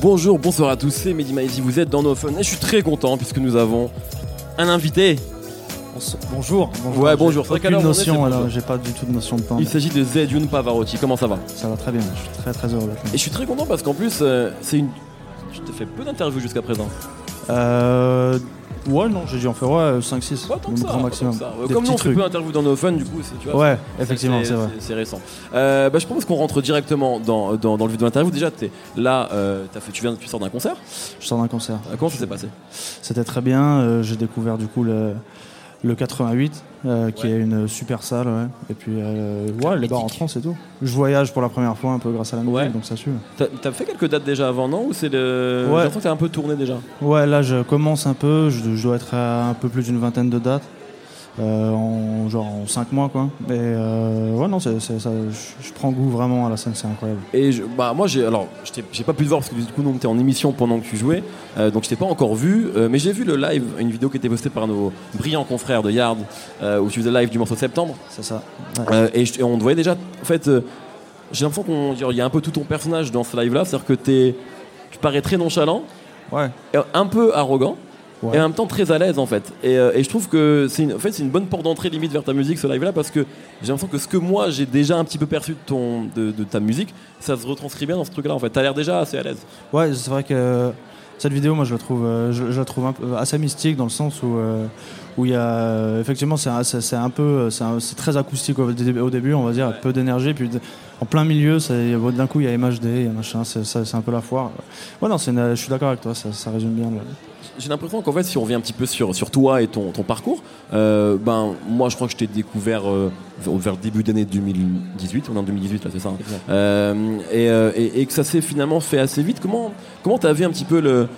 Bonjour, bonsoir à tous, c'est Mehdi vous êtes dans nos fun et je suis très content puisque nous avons un invité. Bonjour. bonjour. Ouais, bonjour. C'est vrai notion, alors j'ai pas du tout de notion de temps. Il s'agit de Zedjun Pavarotti, comment ça va? Ça va très bien, je suis très très heureux d'être là. Et je suis très content parce qu'en plus, euh, c'est une. Je t'ai fait peu d'interviews jusqu'à présent. Euh, ouais, non, j'ai dû en faire ouais, 5-6, Pas tant le que ça, grand maximum. tant que ça. Ouais, Des Comme nous, on fait peu d'interviews dans nos fun, du coup, c'est, tu vois, Ouais, c'est- effectivement, c'est vrai. C'est récent. Euh, bah, je propose qu'on rentre directement dans, dans, dans le vif de l'interview. Déjà, t'es là, euh, t'as fait, tu, viens, tu sors d'un concert? Je sors d'un concert. Euh, Comment ça s'est passé? C'était très bien, euh, j'ai découvert du coup le, le 88, euh, qui Ouais. est une super salle, ouais. Et puis, euh, ouais, les bars en France et tout. Je voyage pour la première fois un peu grâce à la musique, Ouais. donc ça suit. T'as, fait quelques dates déjà avant, non? Ou c'est le. Ouais. J'ai l'impression que t'as un peu tourné déjà. Ouais, là je commence un peu, je, je dois être à un peu plus d'une vingtaine de dates. Euh, en genre en 5 mois quoi. Mais euh, ouais non, je, prends goût vraiment à la scène, c'est incroyable. Et je- bah moi j'ai alors j'ai pas pu te voir parce que du coup nous on était en émission pendant que tu jouais euh, donc je t'ai pas encore vu mais j'ai vu le live une vidéo qui était postée par nos brillants confrères de Yard où tu faisais le live du morceau de septembre C'est ça. Et, je- et on te voyait déjà en fait j'ai l'impression qu'on il y a un peu tout ton personnage dans ce live là c'est à dire que tu parais très nonchalant Ouais. et un peu arrogant Ouais. et en même temps très à l'aise en fait. Et, euh, et je trouve que c'est une, en fait, c'est une bonne porte d'entrée limite vers ta musique ce live là parce que j'ai l'impression que ce que moi j'ai déjà un petit peu perçu de, ton, de, de ta musique ça se retranscrit bien dans ce truc là en fait. T'as l'air déjà assez à l'aise. Ouais, c'est vrai que cette vidéo, moi, je la trouve, euh, je, je la trouve un peu- assez mystique dans le sens où euh, où il y a euh, effectivement, c'est un, peu, euh, c'est très acoustique au début, on va dire, peu d'énergie, puis en plein milieu, d'un coup, il y a MHD, il y a machin, c'est un peu la foire. Ouais, non, une- je suis d'accord avec toi, ça, ça résume bien. le- J'ai l'impression qu'en fait, si on revient un petit peu sur, sur toi et ton, ton parcours, euh, ben moi je crois que je t'ai découvert euh, vers, le début d'année 2018, on est en 2018 là, c'est ça. hein. Euh, et, et- et que ça s'est finalement fait assez vite. Comment comment t'as vu un petit peu le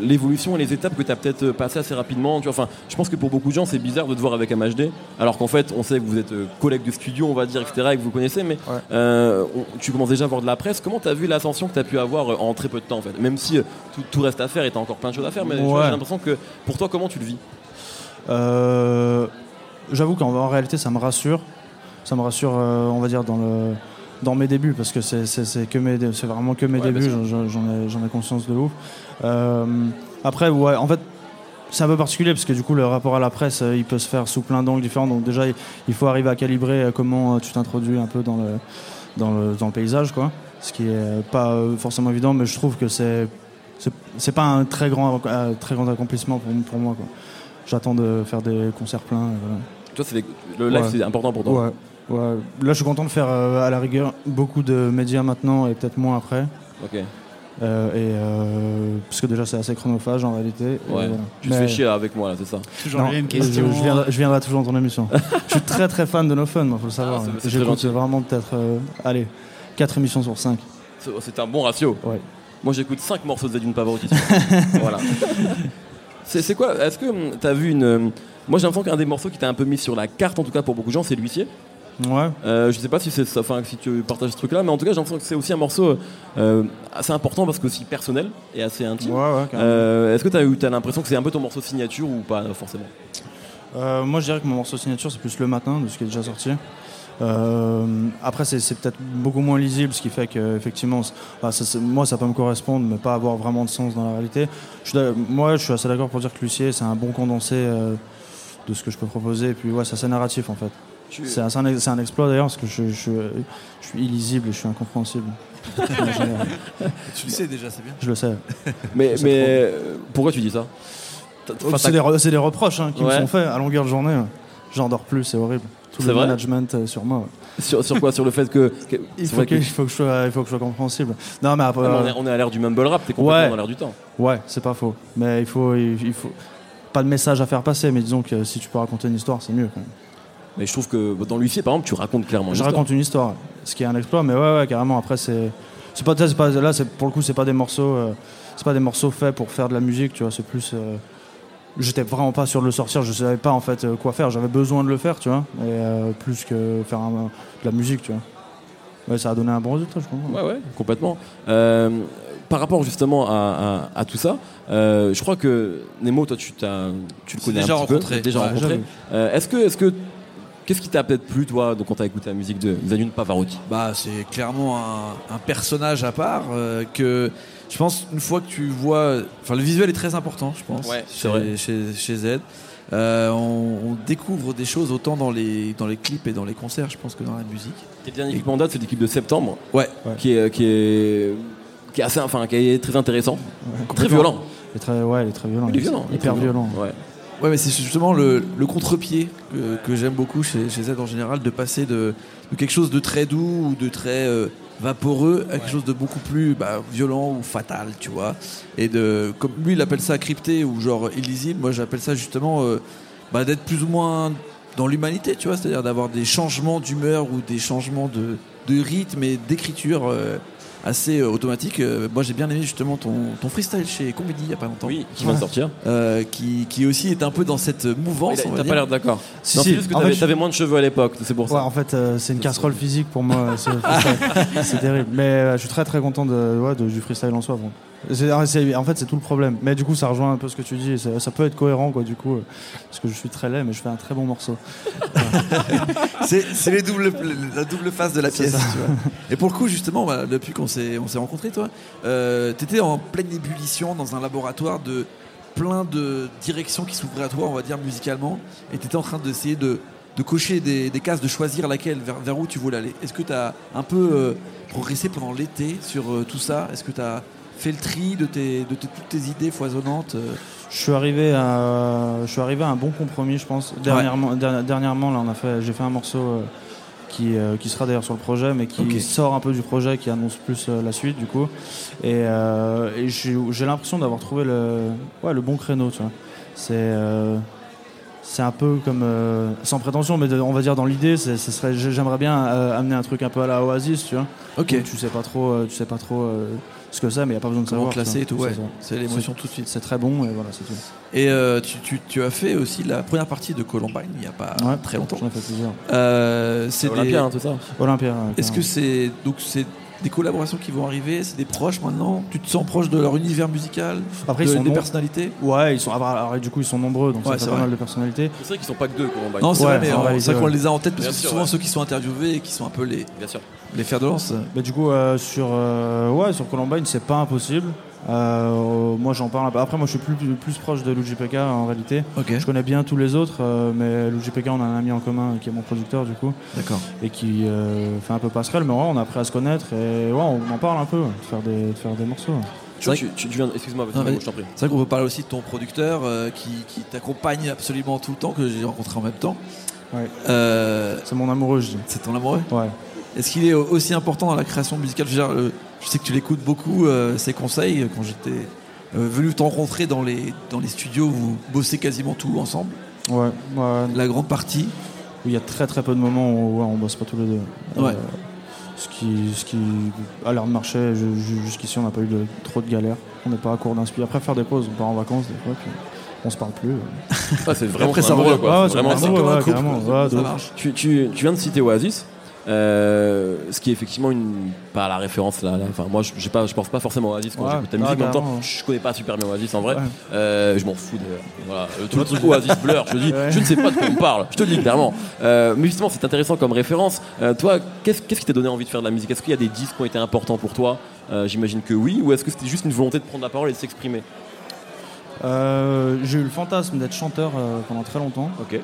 l'évolution et les étapes que tu as peut-être passées assez rapidement tu vois, enfin, Je pense que pour beaucoup de gens, c'est bizarre de te voir avec MHD, alors qu'en fait, on sait que vous êtes euh, collègues de studio, on va dire, etc., et que vous connaissez, mais Ouais. euh, on- tu commences déjà à voir de la presse. Comment tu as vu l'ascension que tu as pu avoir euh, en très peu de temps, en fait? Même si tout, tout reste à faire et tu as encore plein de choses à faire, mais Ouais. j'ai l'impression que pour toi, comment tu le vis? Euh, J'avoue qu'en en réalité, ça me rassure. Ça me rassure, euh, on va dire, dans, le, dans mes débuts, parce que c'est c'est- c'est que mes dé- c'est vraiment que mes Ouais, débuts, j'en j'en ai, j'en ai conscience de ouf. Euh, après, ouais, en fait, c'est un peu particulier, parce que du coup, le rapport à la presse, euh, il peut se faire sous plein d'angles différents. Donc, déjà, il- faut arriver à calibrer euh, comment tu t'introduis un peu dans le, dans, le, dans le paysage, quoi. Ce qui est pas forcément évident, mais je trouve que c'est c'est- c'est pas un très grand, très grand accomplissement pour, pour moi, quoi. J'attends de faire des concerts pleins. voilà. Toi, c'est des- le live, Ouais. c'est important pour toi. Ouais, ouais. Là, je suis content de faire euh, à la rigueur beaucoup de médias maintenant et peut-être moins après. Ok. Euh, et euh, parce que déjà, c'est assez chronophage en réalité. Ouais. Tu te fais chier avec moi là, c'est ça. Toujours Non, je, question. je viendrai, je viendrai toujours dans ton émission. je suis très très fan de No Fun, il faut le savoir. Ah, c'est- c'est très J'écoute gentil. vraiment peut-être, euh, allez, 4 émissions sur 5. C'est un bon ratio. Ouais. Moi, j'écoute 5 morceaux de Zedune Pavarotti. voilà. C'est quoi Est-ce que hum, t'as vu une. Moi, j'ai l'impression qu'un des morceaux qui t'a un peu mis sur la carte, en tout cas pour beaucoup de gens, c'est l'huissier. Ouais. Euh, je sais pas si c'est ça, si tu partages ce truc-là, mais en tout cas, j'ai l'impression que c'est aussi un morceau euh, assez important parce que aussi personnel et assez intime. Ouais, ouais, carrément. Euh, Est-ce que tu as, l'impression que c'est un peu ton morceau signature ou pas euh, forcément? Moi, je dirais que mon morceau signature, c'est plus le matin, de ce qui est déjà sorti. Après, c'est peut-être beaucoup moins lisible, ce qui fait que, effectivement, c'est- bah, moi, ça peut me correspondre, mais pas avoir vraiment de sens dans la réalité. Je moi, je suis assez d'accord pour dire que Lucier, c'est un bon condensé de ce que je peux proposer. Et puis, ouais, c'est assez narratif, en fait. Tu- C'est un, c'est un- exploit, d'ailleurs, parce que je, je- je suis illisible et je suis incompréhensible. Tu le sais déjà, c'est bien. je le sais. Mais, mais euh, pourquoi tu dis ça? Enfin, c'est des, re- c'est des reproches hein, qui Ouais. me sont faits à longueur de journée. J'en dors plus, c'est horrible. Tout C'est le vrai? management euh, sur moi. ouais. sur, sur quoi? Sur le fait que. que- Il c'est faut que, que- il faut que je sois, il faut que je sois compréhensible. Non, mais après, Ah, mais on, euh, est, on est à l'ère du mumble rap, t'es complètement Ouais. dans l'air du temps. ouais, c'est pas faux. Mais il faut, il, il faut pas de message à faire passer. Mais disons que si tu peux raconter une histoire, c'est mieux. Quand même. Mais je trouve que dans l'huissier, par exemple, tu racontes clairement une Je histoire. raconte une histoire, ce qui est un exploit. Mais ouais, ouais, carrément. Après, c'est, c'est pas, c'est pas, là, c'est pour le coup, c'est pas des morceaux, euh, c'est pas des morceaux faits pour faire de la musique. Tu vois, c'est plus. euh, J'étais vraiment pas sûr de le sortir, je savais pas en fait euh, quoi faire, j'avais besoin de le faire, tu vois, et euh, plus que faire un- de la musique, tu vois. Ouais, ça a donné un bon résultat, je crois. Ouais, ouais, complètement. Euh, par rapport justement à, à- à tout ça, euh, je crois que Nemo, toi, tu, t'as, tu le connais déjà un petit rencontré. peu, déjà Ouais, rencontré. Euh, est-ce que, est-ce que, qu'est-ce qui t'a peut-être plu, toi, donc, quand t'as écouté la musique de Xanune Pavarotti? Bah, c'est clairement un, un personnage à part euh, que je pense une fois que tu vois, enfin le visuel est très important, je pense. Ouais, c'est chez, vrai. chez, chez Z. Euh, on, on découvre des choses autant dans les dans les clips et dans les concerts, je pense que dans la musique. Tes derniers équipements en date, c'est l'équipe de septembre, Ouais. qui est, qui est, qui est assez, enfin, qui est très intéressant, Ouais, très violent. Il est très, ouais, il est très violent. Il est violent, Hyper violent. Ouais. Ouais, mais c'est justement le, le contre-pied que, que j'aime beaucoup chez, chez Z en général, de passer de, de quelque chose de très doux ou de très euh, vaporeux à quelque chose de beaucoup plus bah, violent ou fatal, tu vois. Et de, comme lui, il appelle ça crypté ou genre illisible, moi j'appelle ça justement euh, bah, d'être plus ou moins dans l'humanité, tu vois, c'est-à-dire d'avoir des changements d'humeur ou des changements de, de rythme et d'écriture euh, assez euh, automatiques. Euh, moi j'ai bien aimé justement ton, ton freestyle chez Comédie il y a pas longtemps. Oui, qui vient de sortir. Euh, qui, qui aussi est un peu dans cette mouvance. Va T'as pas l'air d'accord. Si, non, si. c'est juste que t'avais, je- moins de cheveux à l'époque, c'est pour Ouais, ça. en fait, euh, c'est une casserole physique pour moi. C'est terrible. Mais euh, je suis très très content de, ouais, de- du freestyle en soi. bon. C'est- c'est- en fait, c'est tout le problème. Mais du coup, ça rejoint un peu ce que tu dis. Ça, ça peut être cohérent, quoi, du coup. euh, parce que je suis très laid, mais je fais un très bon morceau. C'est c'est les doubles, la double face de la pièce. ça. tu vois. Et pour le coup, justement, bah, depuis qu'on s'est on s'est rencontrés, toi, euh, t'étais en pleine ébullition dans un laboratoire de plein de directions qui s'ouvraient à toi, on va dire musicalement, et t'étais en train d'essayer de, de cocher des, des cases, de choisir laquelle, vers, vers où tu voulais aller. Est-ce que t'as un peu euh, progressé pendant l'été sur euh, tout ça? Est-ce que t'as fait le tri de, tes, de tes- toutes tes idées foisonnantes euh Je suis arrivé à, je suis arrivé à un bon compromis, je pense. Dernièrement, derni- dernièrement là, on a fait, j'ai fait un morceau euh, qui, euh, qui sera d'ailleurs sur le projet, mais qui sort un peu du projet, qui annonce plus euh, la suite, du coup. Et, et j'ai, l'impression d'avoir trouvé le, ouais, le bon créneau, tu vois. C'est, c'est un peu comme, sans prétention, mais de- on va dire dans l'idée, c'est- ce serait, j'aimerais bien amener un truc un peu à la Oasis, tu vois. Ok. Tu sais pas trop, tu sais pas trop ce que c'est, mais il y a pas besoin de Comment savoir. classer et tout, ouais. C'est ça. L'émotion tout de suite. C'est très bon, et voilà, c'est tout. Et euh, tu, tu- tu as fait aussi la première partie de Columbine il n'y a pas Ouais, très longtemps. J'en ai fait plusieurs. Euh, c'est C'est des- Olympia, hein, tout ça. Olympia. ouais, Est-ce que c'est donc c'est des collaborations qui vont arriver C'est des proches maintenant? Tu te sens proche de leur univers musical? Après, de- ils sont des personnalités? Ouais, ils sont. alors, alors, du coup, ils sont nombreux, donc Ouais, ça c'est pas vrai. mal de personnalités. C'est vrai qu'ils sont pas que deux, Columbine. Non, c'est Ouais, vrai, mais en c'est vrai qu'on les a en tête parce Bien que c'est souvent ouais. ceux qui sont interviewés et qui sont un peu les, Bien sûr. Les fers de lance. Mais du coup, euh, sur, euh, ouais, sur Columbine, c'est pas impossible. Euh, moi, j'en parle un peu. Après, moi, je suis plus, plus, proche de Luigi Pekka en réalité. Ok, Je connais bien tous les autres, euh, mais Luigi Pekka, on a un ami en commun qui est mon producteur, du coup, d'accord. et qui euh, fait un peu passerelle. Mais ouais, on a appris à se connaître et ouais, on en parle un peu, de faire des, de faire des morceaux. Tu, vois, tu, tu- tu viens. Excuse-moi, je t'en prie. C'est vrai qu'on peut parler aussi de ton producteur euh, qui, qui t'accompagne absolument tout le temps, que j'ai rencontré en même temps. Ouais. Euh, C'est mon amoureux, je dis. c'est ton amoureux? Ouais. Est-ce qu'il est aussi important dans la création musicale? Je, veux dire, euh, je sais que tu l'écoutes beaucoup, euh, ses conseils, quand j'étais euh, venu te rencontrer dans les, dans les studios où vous bossez quasiment tout ensemble, Ouais, ouais. la grande partie? où il y a très très peu de moments où ouais, on bosse pas tous les deux. Ouais. Euh, ce, qui, ce qui a l'air de marcher, jusqu'ici on n'a pas eu de, trop de galères. On n'est pas à court d'inspi. Après faire des pauses, on part en vacances des fois, puis on se parle plus. Ah, c'est vraiment Après, ça quoi. Ouais, c'est un ouais, quoi. Ouais, de ça ouf. marche. Tu, tu, tu viens de citer Oasis. Euh, ce qui est effectivement une pas la référence là, là. enfin moi je pas je pense pas forcément à Oasis quand Ouais, j'écoute ta musique en même temps carrément. je connais pas super bien Oasis en vrai Ouais. Euh, je m'en fous de voilà le, tout le truc Oasis Blur je te dis Ouais. je ne sais pas de quoi on parle je te le dis clairement Euh, mais justement c'est intéressant comme référence toi qu'est-ce qu'est-ce qui t'a donné envie de faire de la musique? Est-ce qu'il y a des disques qui ont été importants pour toi? J'imagine que oui ou est-ce que c'était juste une volonté de prendre la parole et de s'exprimer? J'ai eu le fantasme d'être chanteur pendant très longtemps, ok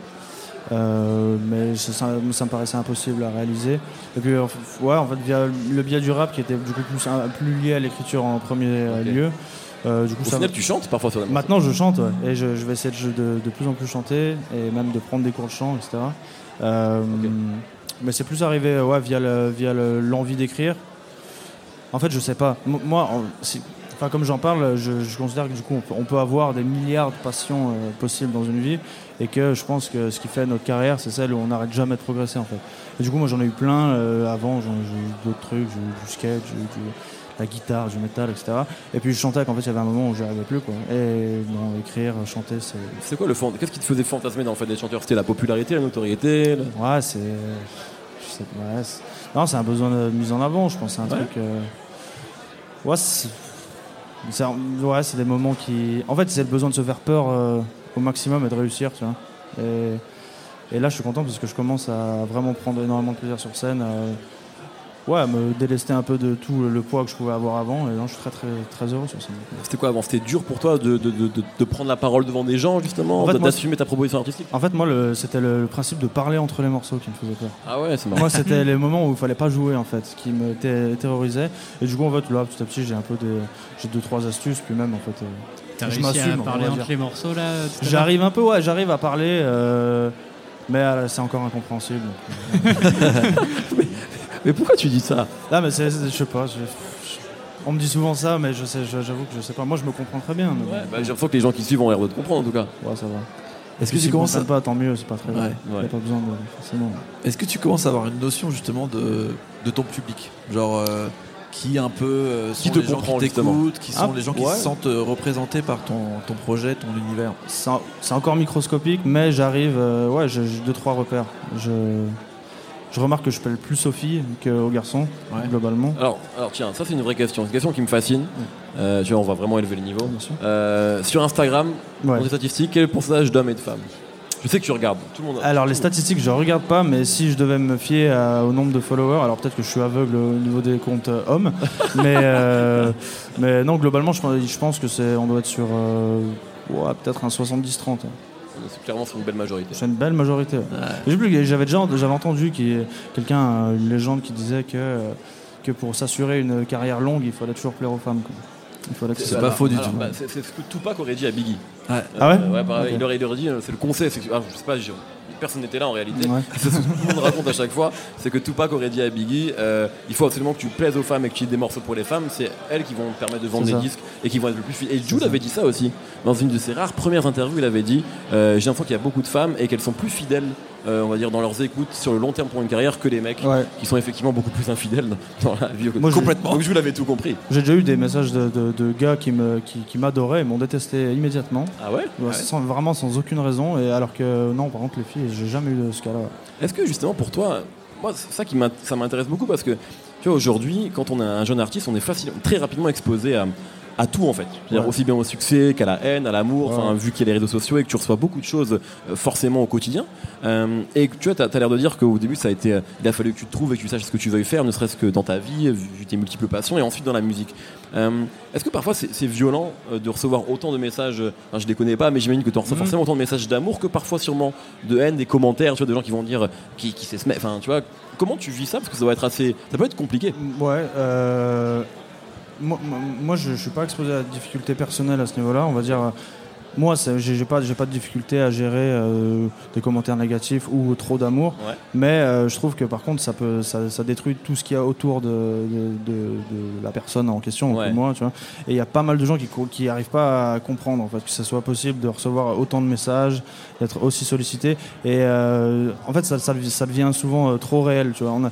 euh, mais ça, me paraissait impossible à réaliser. Et puis, ouais, en fait, via le biais du rap qui était du coup plus, plus lié à l'écriture en premier euh, lieu. euh, du coup, au ça final tu chantes parfois sur la Maintenant, je chante ouais, et je, je vais essayer de, de, de plus en plus chanter et même de prendre des cours de chant, etc. Euh, Mais c'est plus arrivé ouais, via le- via le- l'envie d'écrire. En fait, je sais pas. Moi, en- si- enfin, comme j'en parle, je, je considère que du coup, on peut, on peut avoir des milliards de passions euh, possibles dans une vie et que je pense que ce qui fait notre carrière, c'est celle où on n'arrête jamais de progresser en fait. Et du coup, moi, j'en ai eu plein euh, avant. J'en- J'ai eu d'autres trucs, j'ai eu du sketch, j'ai eu du- la guitare, du métal, etc. Et puis je chantais qu'en fait, il y avait un moment où j'y arrivais plus. Quoi. Et non, écrire, chanter, c'est. c'est quoi le fond qu'est-ce qui te faisait fantasmer dans le fait d'être chanteur? C'était la popularité la notoriété le- Ouais, c'est. c'est ouais, c'est- non, c'est un besoin de mise en avant, je pense. C'est un Ouais. truc. euh, Ouais, ouais, c'est des moments qui. En fait, c'est le besoin de se faire peur euh, au maximum et de réussir, tu vois. Et, et là, je suis content parce que je commence à vraiment prendre énormément de plaisir sur scène. euh, ouais, me délester un peu de tout le poids que je pouvais avoir avant. Et là, je suis très, très, très heureux sur scène. C'était quoi avant? C'était dur pour toi de, de, de, prendre la parole devant des gens, justement, En fait, d'assumer ta proposition artistique? En fait, moi, c'était le, le principe de parler entre les morceaux qui me faisait peur. Ah ouais, c'est marrant. Moi, c'était les moments où il fallait pas jouer en fait, qui me terrorisaient. Et du coup, en fait, là, petit à petit, j'ai un peu des, j'ai deux trois astuces, puis même en fait, euh, T'as réussi à parler entre les morceaux là j'arrive un peu, ouais, j'arrive à parler, euh, mais euh, c'est encore incompréhensible. donc, euh. Mais pourquoi tu dis ça Là, mais c'est, je sais pas. je- on me dit souvent ça, mais je sais, je- j'avoue que je sais pas. Moi, je me comprends très bien. mais bon. Bah, J'ai l'impression que les gens qui suivent ont l'air de te comprendre en tout cas. Ouais, ça va. Est-ce que tu commences à, pas, tant mieux, c'est pas très grave. Ouais, Y a ouais. pas besoin de forcément. est-ce que tu commences à avoir une notion justement de, de ton public, genre euh, qui un peu euh, sont Qui te les gens comprend, qui justement t'écoutent, qui sont Ah, les gens qui ouais. se sentent euh, représentés par ton, ton projet, ton univers? C'est en- c'est encore microscopique, mais j'arrive. euh, ouais, j'ai j'ai deux trois repères. Je, je remarque que je parle plus filles qu'aux garçons, Ouais. globalement. Alors, alors tiens, ça c'est une vraie question. C'est une question qui me fascine. Euh, tu vois, on va vraiment élever le niveau. Bien sûr. Euh, sur Instagram, Ouais. dans tes statistiques, quel est le pourcentage d'hommes et de femmes? Je sais que tu regardes. Tout le monde. Alors les statistiques, je regarde pas, mais si je devais me fier à- au nombre de followers, alors peut-être que je suis aveugle au niveau des comptes euh, hommes, mais euh, mais non, globalement, je, pense- je pense que c'est, on doit être sur ouais, peut-être un 70-30. C'est clairement sur une belle majorité. C'est une belle majorité. ouais. J'ai plus- J'avais déjà j'avais entendu qu'il y ait quelqu'un, une légende qui disait que que pour s'assurer une carrière longue, il fallait toujours plaire aux femmes. quoi. C'est pas faux du Alors, tout. bah, c'est c'est ce que Tupac aurait dit à Biggie. Ouais. Ah ouais Euh, il, aurait, il aurait dit, euh, c'est le conseil. c'est que- ah, je sais pas, personne n'était là en réalité. Ouais. C'est ce que tout le monde raconte à chaque fois. C'est que Tupac aurait dit à Biggie euh, il faut absolument que tu plaises aux femmes et que tu aies des morceaux pour les femmes. C'est elles qui vont te permettre de vendre des disques et qui vont être le plus fidèles. Et Jules avait dit ça aussi. Dans une de ses rares premières interviews, il avait dit euh, J'ai l'impression qu'il y a beaucoup de femmes et qu'elles sont plus fidèles, euh, on va dire, dans leurs écoutes sur le long terme pour une carrière que les mecs Ouais. qui sont effectivement beaucoup plus infidèles dans la vie. Moi, je- Complètement. Donc Jules avait tout compris. J'ai déjà eu des messages de, de- de gars qui me qui, qui m'adoraient et m'ont détesté immédiatement. Ah ouais? Ouais, sans- vraiment sans aucune raison. Et alors que non, par contre, les filles, j'ai jamais eu de ce cas-là. Est-ce que justement pour toi, moi c'est ça qui m'intéresse beaucoup parce que tu vois aujourd'hui quand on est un jeune artiste, on est facile, très rapidement exposé à, à tout en fait. C'est-à-dire Ouais. aussi bien au succès qu'à la haine, à l'amour, Ouais. enfin vu qu'il y a les réseaux sociaux et que tu reçois beaucoup de choses euh, forcément au quotidien. Euh, et que, tu vois, tu as, l'air de dire qu'au début ça a été, euh, il a fallu que tu te trouves et que tu saches ce que tu veuilles faire, ne serait-ce que dans ta vie, vu tes multiples passions et ensuite dans la musique. Euh, Est-ce que parfois c'est violent de recevoir autant de messages, enfin, je les connais pas, mais j'imagine que tu reçois Mhm. forcément autant de messages d'amour que parfois sûrement de haine, des commentaires, tu vois, des gens qui vont dire qui, qui sait se mettre, enfin tu vois, comment tu vis ça? Parce que ça doit être assez, ça peut être compliqué. Ouais. Moi, je, je suis pas exposé à de difficultés personnelles à ce niveau-là. On va dire. euh, Moi, j'ai pas, pas de difficulté à gérer euh, des commentaires négatifs ou trop d'amour. Ouais. Mais euh, je trouve que par contre, ça peut, ça, ça détruit tout ce qu'il y a autour de, de- de- de la personne en question, Ouais. moi, tu vois. Et il y a pas mal de gens qui, qui arrivent pas à comprendre en fait que ce soit possible de recevoir autant de messages, d'être aussi sollicité. Et euh, en fait, ça, ça, ça devient souvent trop réel, tu vois. On a,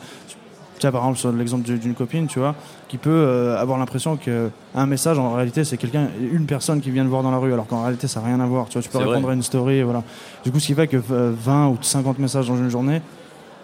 tu par exemple, sur l'exemple du- d'une copine, tu vois, qui peut euh, avoir l'impression que un message, en réalité, c'est quelqu'un, une personne qui vient le voir dans la rue, alors qu'en réalité, ça n'a rien à voir. Tu vois, tu peux répondre vrai. à une story, voilà. Du coup, ce qui fait que euh, 20 ou 50 messages dans une journée,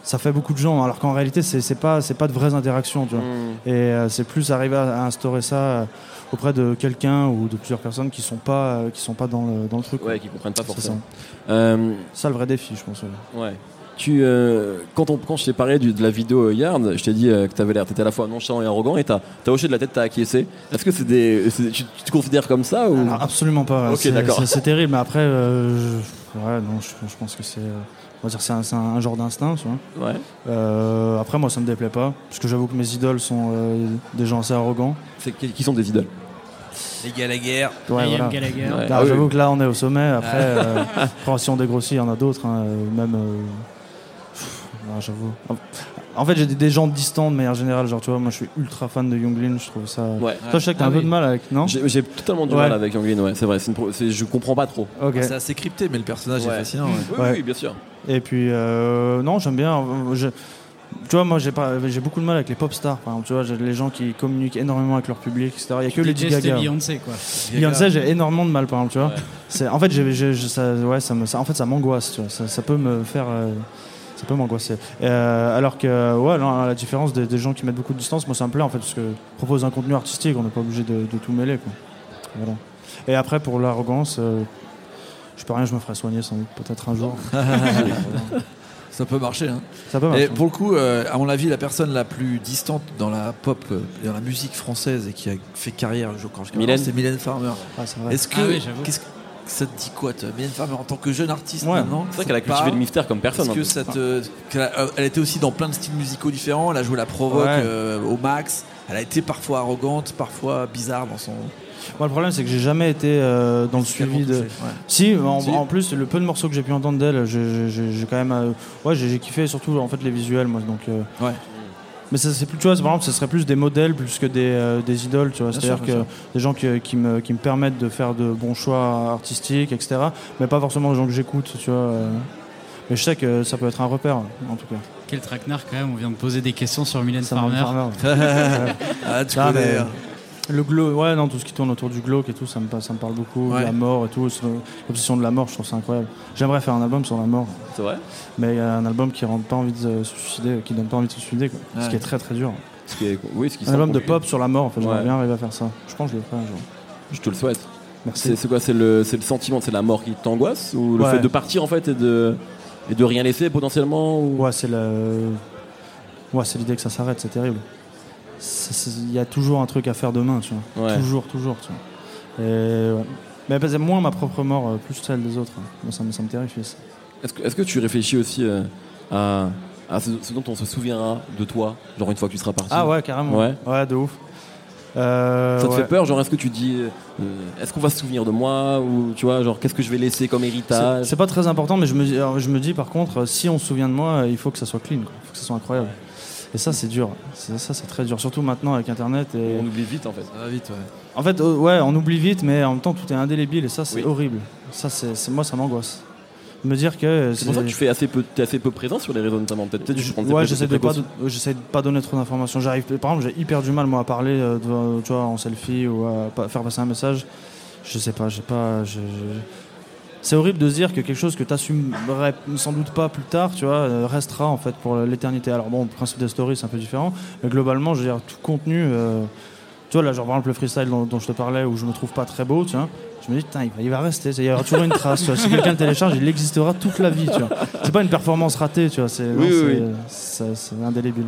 ça fait beaucoup de gens, alors qu'en réalité, c'est c'est pas, pas de vraies interactions, tu vois. Hmm. Et euh, c'est plus arriver à, à instaurer ça euh, auprès de quelqu'un ou de plusieurs personnes qui sont pas, euh, qui sont pas dans le, dans le truc. Ouais, qui comprennent pas forcément. ça. Euh, ça le vrai défi, je pense. ouais. ouais. Tu, euh, quand, on, quand je t'ai parlé du- de la vidéo euh, Yard, je t'ai dit euh, que t'avais l'air, t'étais à la fois nonchalant et arrogant, et t'as as hoché de la tête, t'as acquiescé. Est-ce que c'est des, c'est- tu, tu te considères comme ça ou? Alors, absolument pas. Ok, C'est- d'accord. c'est- C'est terrible, mais après, euh, je, ouais, non, je, je pense que c'est, euh, on va dire, c'est un, c'est un genre d'instinct, tu vois. Ouais. Euh, après, moi, ça me déplaît pas, parce que j'avoue que mes idoles sont euh, des gens assez arrogants. C'est qui qui sont des idoles? Les gars, la guerre. Ouais, voilà. Gallagher. Ouais. Là, Ah oui, j'avoue oui. que là, on est au sommet. Après, euh, après, si on dégrossit, il y en a d'autres, hein, euh, même. J'avoue. En fait, j'ai des, gens distants de manière générale. Genre, tu vois, moi, je suis ultra fan de Younglin. Je trouve ça. Ouais. Toi, je sais que t'as Ah un peu de mal avec, non? J'ai j'ai totalement du Ouais. mal avec Younglin, ouais, c'est vrai. c'est une pro- c'est- je comprends pas trop. Ok. C'est assez crypté, mais le personnage Ouais. est fascinant. ouais. Oui, Ouais. oui, bien sûr. Et puis, euh, non, j'aime bien. euh, je- tu vois, moi, j'ai pas, j'ai beaucoup de mal avec les pop stars, par exemple. Tu vois, j'ai les gens qui communiquent énormément avec leur public, etc. Il y a que Lady Déteste Gaga. Beyoncé, quoi. Beyoncé, j'ai énormément de mal, par exemple, tu vois. Ouais. C'est, en fait, j'ai, j'ai- j'ai- ça, ouais, ça me, ça- en fait, ça m'angoisse, tu vois. Ça, ça peut me faire, euh, ça peut m'angoisser. Euh, alors que, ouais, non, la différence des, des gens qui mettent beaucoup de distance, moi ça me plaît en fait, parce que propose un contenu artistique, on n'est pas obligé de, de tout mêler. Quoi. Voilà. Et après, pour l'arrogance, euh, je peux rien, je me ferai soigner sans doute, peut-être un jour. Ça peut marcher. Hein. Ça peut marcher. Et pour le coup, euh, à mon avis, la personne la plus distante dans la pop euh, et dans la musique française et qui a fait carrière, je crois, c'est Mylène Farmer. Ah, c'est vrai. Est-ce que, Ah oui, ça te dit quoi, toi, Mylène Farmer, en tant que jeune artiste Ouais. maintenant C'est vrai qu'elle a cultivé le mystère comme personne. Est-ce un que peu. ça te, qu'elle a- euh, elle était aussi dans plein de styles musicaux différents. Elle a joué la provoque Ouais. euh, au max. Elle a été parfois arrogante, parfois bizarre dans son. Moi, le problème, c'est que j'ai jamais été euh, dans le suivi de. Ouais. Si en, Si. en plus, le peu de morceaux que j'ai pu entendre d'elle, j'ai- quand même. euh, ouais, j'ai kiffé surtout en fait les visuels, moi. Donc, euh, Ouais. Mais ça, c'est plus, tu vois, par exemple, ce serait plus des modèles plus que des, euh, des idoles, tu vois. C'est-à-dire que des gens qui, qui me, qui me permettent de faire de bons choix artistiques, etc. Mais pas forcément des gens que j'écoute, tu vois. euh. Mais je sais que ça peut être un repère, en tout cas. Quel traquenard quand même, on vient de poser des questions sur Mylène Farmer. Farmer. Ah, tu connais. mais- hein. Le glauque, ouais, non, tout ce qui tourne autour du glauque et tout, ça me, ça me parle beaucoup. Ouais. La mort et tout, l'obsession de la mort, je trouve ça incroyable. J'aimerais faire un album sur la mort, C'est vrai? Mais il y a un album qui rend pas envie de se suicider, qui donne pas envie de se suicider, quoi. Ce qui est très très dur. Ce qui est- Oui, ce qui Un album de pop sur la mort, en fait, j'aimerais bien arriver à faire ça. Je pense que je le ferai un jour. Je te le souhaite. Merci. C'est quoi C'est le, le sentiment, c'est la mort qui t'angoisse Ou le fait de partir en fait et de, et de rien laisser potentiellement ou... Ouais, c'est le... ouais, c'est l'idée que ça s'arrête, c'est terrible. Il y a toujours un truc à faire demain, tu vois. Ouais. Toujours, toujours, tu vois. Et, ouais. Mais moins ma propre mort, euh, plus celle des autres. hein. Moi, ça me, ça me terrifie. ça. Est-ce que, est-ce que tu réfléchis aussi euh, à, à ce, ce dont on se souviendra de toi, genre une fois que tu seras parti? Ah ouais, carrément. Ouais. Ouais, de ouf. Euh, Ça te ouais. fait peur Genre, est-ce que tu dis, euh, est-ce qu'on va se souvenir de moi Ou tu vois, genre, qu'est-ce que je vais laisser comme héritage? C'est pas très important, mais je me, alors, je me dis par contre, si on se souvient de moi, il faut que ça soit clean, il faut que ça soit incroyable. Et ça, c'est dur. Ça, c'est très dur, surtout maintenant avec Internet. Et... On oublie vite en fait. Ça va vite, ouais. En fait, euh, ouais, on oublie vite, mais en même temps, tout est indélébile, et ça, c'est Oui. horrible. Ça, c'est moi, ça m'angoisse. Me dire que. C'est pour ça que tu fais assez peu, t'es assez peu présent sur les réseaux notamment. Peut-être peut-être que tu prends tes Ouais, j'essaie de pas, de- j'essaie de pas donner trop d'informations. J'arrive, par exemple, j'ai hyper du mal moi à parler, euh, devant- tu vois, en selfie ou à faire passer un message. Je sais pas, j'ai pas. je- je- C'est horrible de se dire que quelque chose que tu assumerais sans doute pas plus tard, tu vois, euh, restera en fait pour l'éternité. Alors bon, le principe des stories c'est un peu différent, mais globalement, je veux dire, tout contenu. euh, tu vois, là, genre par exemple le freestyle dont, dont je te parlais, où je me trouve pas très beau, tu vois. Je me dis, putain, il va, il va rester, il y aura toujours une trace. tu vois. Si quelqu'un le télécharge, il existera toute la vie. tu vois. C'est pas une performance ratée, tu vois. C'est Oui, oui, c'est indélébile.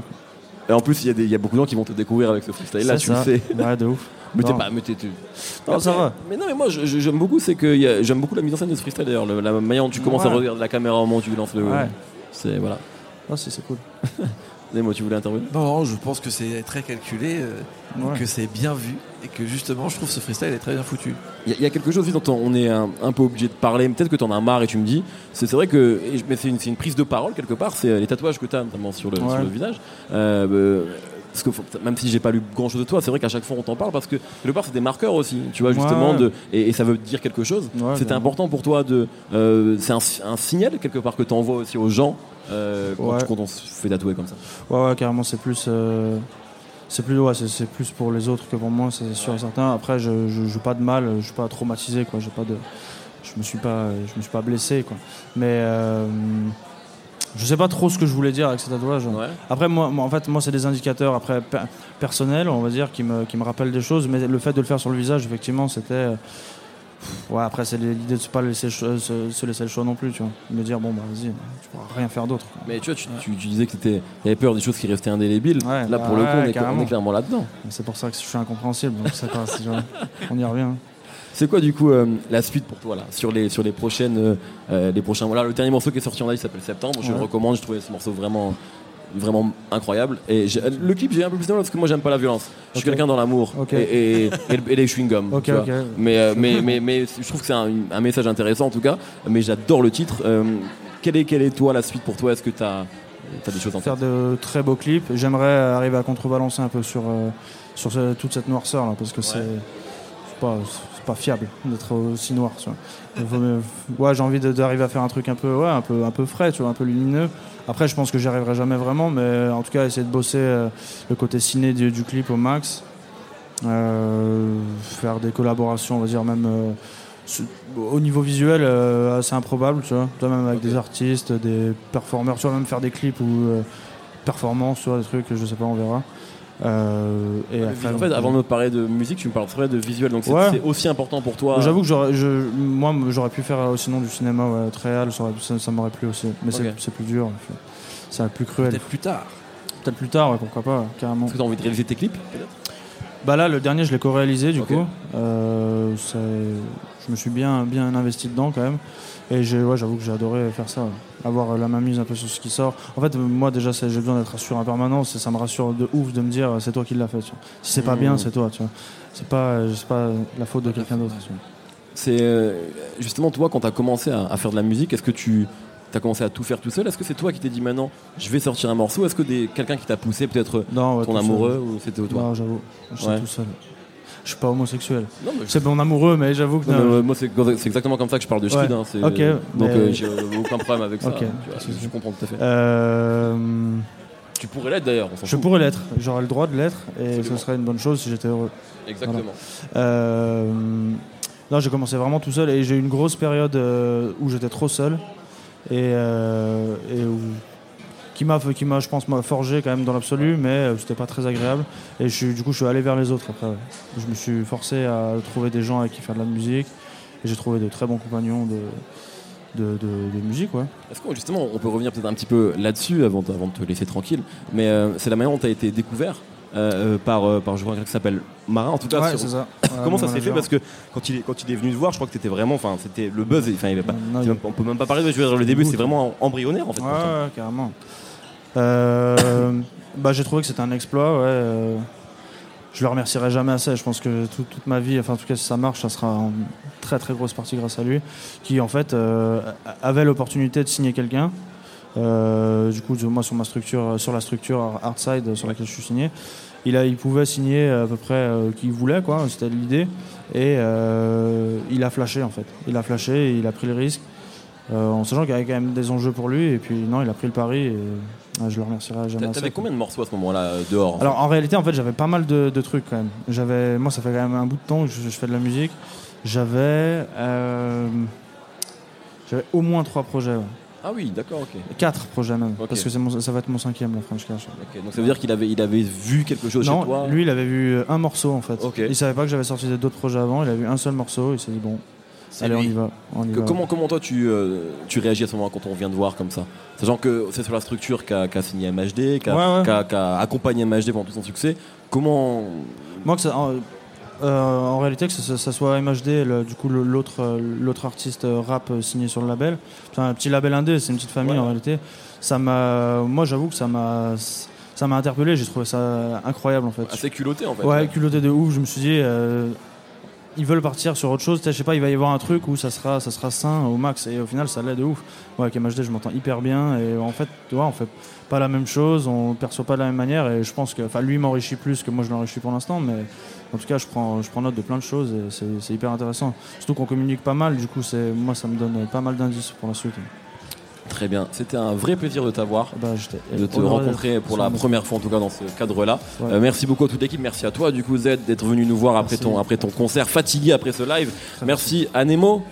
Et en plus, il y, y a beaucoup de gens qui vont te découvrir avec ce freestyle là, C'est tu le sais. Ouais, de ouf. Mais t'es pas. Mais t'es- t'es- Non, ça va. Mais non, mais moi j'aime beaucoup, c'est que j'aime beaucoup la mise en scène de ce freestyle d'ailleurs. le- La manière dont tu commences à regarder la caméra au moment où tu lances le. Ouais. C'est voilà. Ah, si, c'est cool. Moi, tu voulais intervenir? Non, non, je pense que c'est très calculé, euh, Ouais. que c'est bien vu et que justement, je trouve ce freestyle est très bien foutu. Il y, a- il y a quelque chose aussi dont on est un, un peu obligé de parler. Peut-être que tu en as marre et tu me dis. C'est vrai que. Mais c'est une, prise de parole quelque part. C'est euh, les tatouages que tu as, notamment sur le, Ouais. sur le visage. Euh, euh, parce que faut- même si j'ai pas lu grand chose de toi, c'est vrai qu'à chaque fois on t'en parle parce que quelque part c'est des marqueurs aussi. Tu vois, justement, Ouais. de, et, et ça veut dire quelque chose. Ouais, C'était important pour toi de. euh, c'est un, un signal quelque part que tu envoies aussi aux gens euh, quand, Ouais. tu- quand on se fait tatouer comme ça. Ouais, ouais, carrément, c'est plus. euh, C'est plus, ouais, c'est, plus pour les autres que pour moi, c'est sûr et certain. Après, je je joue pas de mal, je suis pas traumatisé, quoi. J'ai pas de, je me suis pas, je me suis pas blessé, quoi. Mais je sais pas trop ce que je voulais dire avec ces tatouages. Ouais. Après, moi, moi, en fait, moi, c'est des indicateurs après per- personnels, on va dire, qui me, qui me rappellent des choses. Mais le fait de le faire sur le visage, effectivement, c'était. euh, Ouais, après, c'est l'idée de ne pas laisser se, se laisser le choix non plus, tu vois. Me dire, bon, bah, vas-y, tu pourras rien faire d'autre. Mais tu vois, tu, tu- tu disais que y avait peur des choses qui restaient indélébiles. Là, pour le coup, on est, on est clairement là-dedans. C'est pour ça que je suis incompréhensible. Donc pas, on y revient. C'est quoi du coup euh, la suite pour toi là sur les sur les prochaines euh, euh, les prochains voilà le dernier morceau qui est sorti en live s'appelle Septembre. Je Ouais. le recommande je trouvais ce morceau vraiment vraiment incroyable. Et le clip j'ai un peu plus de mal parce que moi j'aime pas la violence. Je suis quelqu'un dans l'amour. Et, et, et, le- et les chewing gums Ok, tu vois. ok. mais, euh, mais mais mais je trouve que c'est un, un message intéressant en tout cas. Mais j'adore le titre. Euh, quelle est quelle est toi la suite pour toi? Est-ce que tu as des choses en tête? Faire de très beaux clips. J'aimerais arriver à contrebalancer un peu sur, euh, sur ce- toute cette noirceur là, parce que c'est pas fiable d'être aussi noir. Tu vois. Ouais, j'ai envie d'arriver à faire un truc un peu, ouais, un peu, un peu frais, tu vois, un peu lumineux. Après, je pense que j'y arriverai jamais vraiment, mais en tout cas, essayer de bosser euh, le côté ciné du, du clip au max. Euh, faire des collaborations, on va dire même. euh, au niveau visuel, euh, assez improbable, tu vois. Tu vois, même avec des artistes, des performeurs, tu vois, même faire des clips ou euh, performances, tu vois, des trucs, je sais pas, on verra. Euh, et après, en fait, avant de me parler de musique, tu me parles de visuel, donc c'est Ouais. aussi important pour toi. J'avoue que je, moi, j'aurais pu faire sinon du cinéma, ouais, très réel, ça, aurait- ça, ça m'aurait plu aussi. Mais c'est- plus dur, c'est plus cruel. Peut-être plus tard. Peut-être plus tard, ouais, pourquoi pas, carrément. Est-ce que tu as envie de réaliser tes clips peut-être? Bah là, le dernier, je l'ai co-réalisé du coup. Euh, je me suis bien, bien investi dedans quand même. Et ouais, j'avoue que j'ai adoré faire ça. Avoir la main mise un peu sur ce qui sort. En fait, moi déjà, j'ai besoin d'être rassuré en permanence et ça me rassure de ouf de me dire euh, c'est toi qui l'as fait. tu vois. Si c'est pas Mmh. bien, c'est toi. Tu vois. C'est pas, euh, pas la faute de quelqu'un d'autre. C'est justement toi quand tu as commencé à, à faire de la musique, est-ce que tu as commencé à tout faire tout seul Est-ce que c'est toi qui t'es dit maintenant je vais sortir un morceau? Est-ce que des- quelqu'un qui t'a poussé, peut-être ouais, ton seul. amoureux ou c'était toi? Non, j'avoue. Je suis Ouais. tout seul. Je suis pas homosexuel. Non, mais C'est mon amoureux, mais j'avoue que. Non, mais, non, euh, moi, c'est c'est exactement comme ça que je parle de Schmid. Ouais. hein, Ok, Donc, euh, j'ai aucun problème avec ça. Tu vois, je, je comprends tout à fait. Euh, Tu pourrais l'être d'ailleurs. on s'en je fout. pourrais l'être. J'aurais le droit de l'être et Absolument. ce serait une bonne chose si j'étais heureux. Exactement. Euh, non, j'ai commencé vraiment tout seul et j'ai eu une grosse période euh, où j'étais trop seul et, euh, qui m'a, qui m'a, je pense, forgé quand même dans l'absolu, mais euh, c'était pas très agréable. Et je du coup, je suis allé vers les autres après. Je me suis forcé à trouver des gens avec qui faire de la musique et j'ai trouvé de très bons compagnons de, musique, ouais. Est-ce que justement, on peut revenir peut-être un petit peu là-dessus avant, de- avant de te laisser tranquille Mais euh, c'est la manière dont tu as été découvert euh, euh, par, euh, par je crois qui s'appelle Marin. En tout cas, Ouais, sur- c'est ça. comment ça s'est fait. Parce que quand il est, quand il est venu te voir, je crois que t'étais vraiment. Enfin, c'était le buzz. Enfin, il avait pas. Non, il- on peut même pas parler de je veux dire, le début, c'est vraiment embryonnaire en fait. Ouais, ouais, carrément. Bah, j'ai trouvé que c'était un exploit. Ouais, je le remercierai jamais assez. Je pense que tout- toute ma vie, enfin en tout cas si ça marche, ça sera en très très grosse partie grâce à lui, qui en fait euh, avait l'opportunité de signer quelqu'un. Euh, du coup, moi sur ma structure, sur la structure Artside sur laquelle je suis signé, il, a, il pouvait signer à peu près euh, qui voulait, quoi. C'était l'idée. Et euh, il a flashé en fait. Il a flashé, et il a pris le risque. Euh, en sachant qu'il y avait quand même des enjeux pour lui, et puis non, il a pris le pari, et euh, je le remercierai jamais. T'avais combien de morceaux à ce moment-là euh, dehors Alors en réalité, en fait, j'avais pas mal de, de trucs quand même. J'avais, moi, ça fait quand même un bout de temps que je, je fais de la musique. J'avais, euh, j'avais au moins trois projets, ouais. Ah oui, d'accord, ok. quatre projets même, parce que mon- ça va être mon cinquième, la French Cash. Donc ça veut dire qu'il avait, il avait vu quelque chose chez Non, toi lui, il avait vu un morceau en fait. Il savait pas que j'avais sorti d'autres projets avant. Il a vu un seul morceau. Il s'est dit bon, allez, on y va, on y Que- va. comment, comment toi tu, euh, tu réagis à ce moment quand on vient de voir comme ça? Sachant que c'est sur la structure qu'a signé MHD, qu'a Ouais, ouais. accompagné MHD pendant tout son succès. Comment. Moi, que ça, euh, en réalité, que ça, ça soit MHD, le- du coup, l'autre, euh, l'autre artiste euh, rap signé sur le label, c'est un petit label indé, c'est une petite famille Ouais. en réalité. Ça m'a, moi, j'avoue que ça m'a, ça m'a interpellé. J'ai trouvé ça incroyable en fait. Assez culotté en fait. Ouais, culotté de ouf. Je me suis dit, euh, ils veulent partir sur autre chose. Je sais pas, il va y avoir un truc où ça sera, ça sera sain au max. Et au final, ça l'est de ouf. Ouais, avec MHD, je m'entends hyper bien. Et en fait, tu vois, on fait pas la même chose, on perçoit pas de la même manière. Et je pense que, enfin, lui m'enrichit plus que moi je l'enrichis pour l'instant. Mais en tout cas, je prends, je prends note de plein de choses et c'est hyper intéressant. Surtout qu'on communique pas mal. Du coup, c'est, moi, ça me donne pas mal d'indices pour la suite. Très bien. C'était un vrai plaisir de t'avoir. Bah, j'étais de te rencontrer pour la première fois en tout cas dans ce cadre-là. Ouais. Euh, merci beaucoup à toute l'équipe, merci à toi du coup Z d'être venu nous voir après Merci. ton, après ton concert, fatigué après ce live. Merci à Nemo,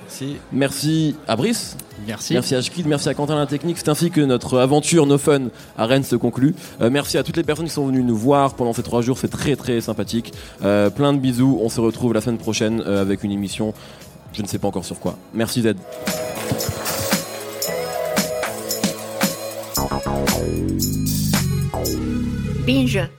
merci à Brice, Merci. merci à Schkid, merci à Quentin la technique. C'est ainsi que notre aventure No Fun à Rennes se conclut. Euh, merci à toutes les personnes qui sont venues nous voir pendant ces trois jours, c'est très très sympathique. Euh, plein de bisous, on se retrouve la semaine prochaine euh, avec une émission, je ne sais pas encore sur quoi. Merci Z. Pinja.